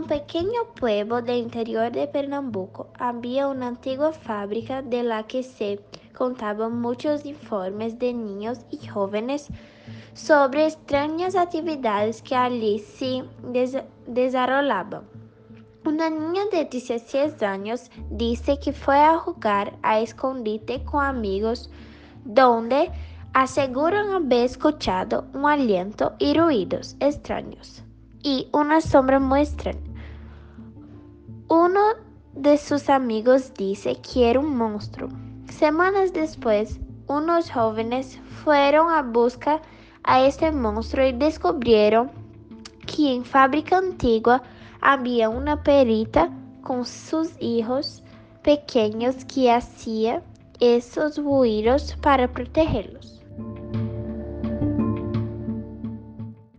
un pequeño pueblo del interior de Pernambuco había una antigua fábrica de la que se contaban muchos informes de niños y jóvenes sobre extrañas actividades que allí se desarrollaban. Una niña de 16 años dice que fue a jugar a escondite con amigos, donde aseguran haber escuchado un aliento y ruidos extraños y una sombra muy. Uno de sus amigos dice que era un monstruo. Semanas después, unos jóvenes fueron a buscar a este monstruo y descubrieron que en fábrica antigua había una perita con sus hijos pequeños que hacía esos ruidos para protegerlos.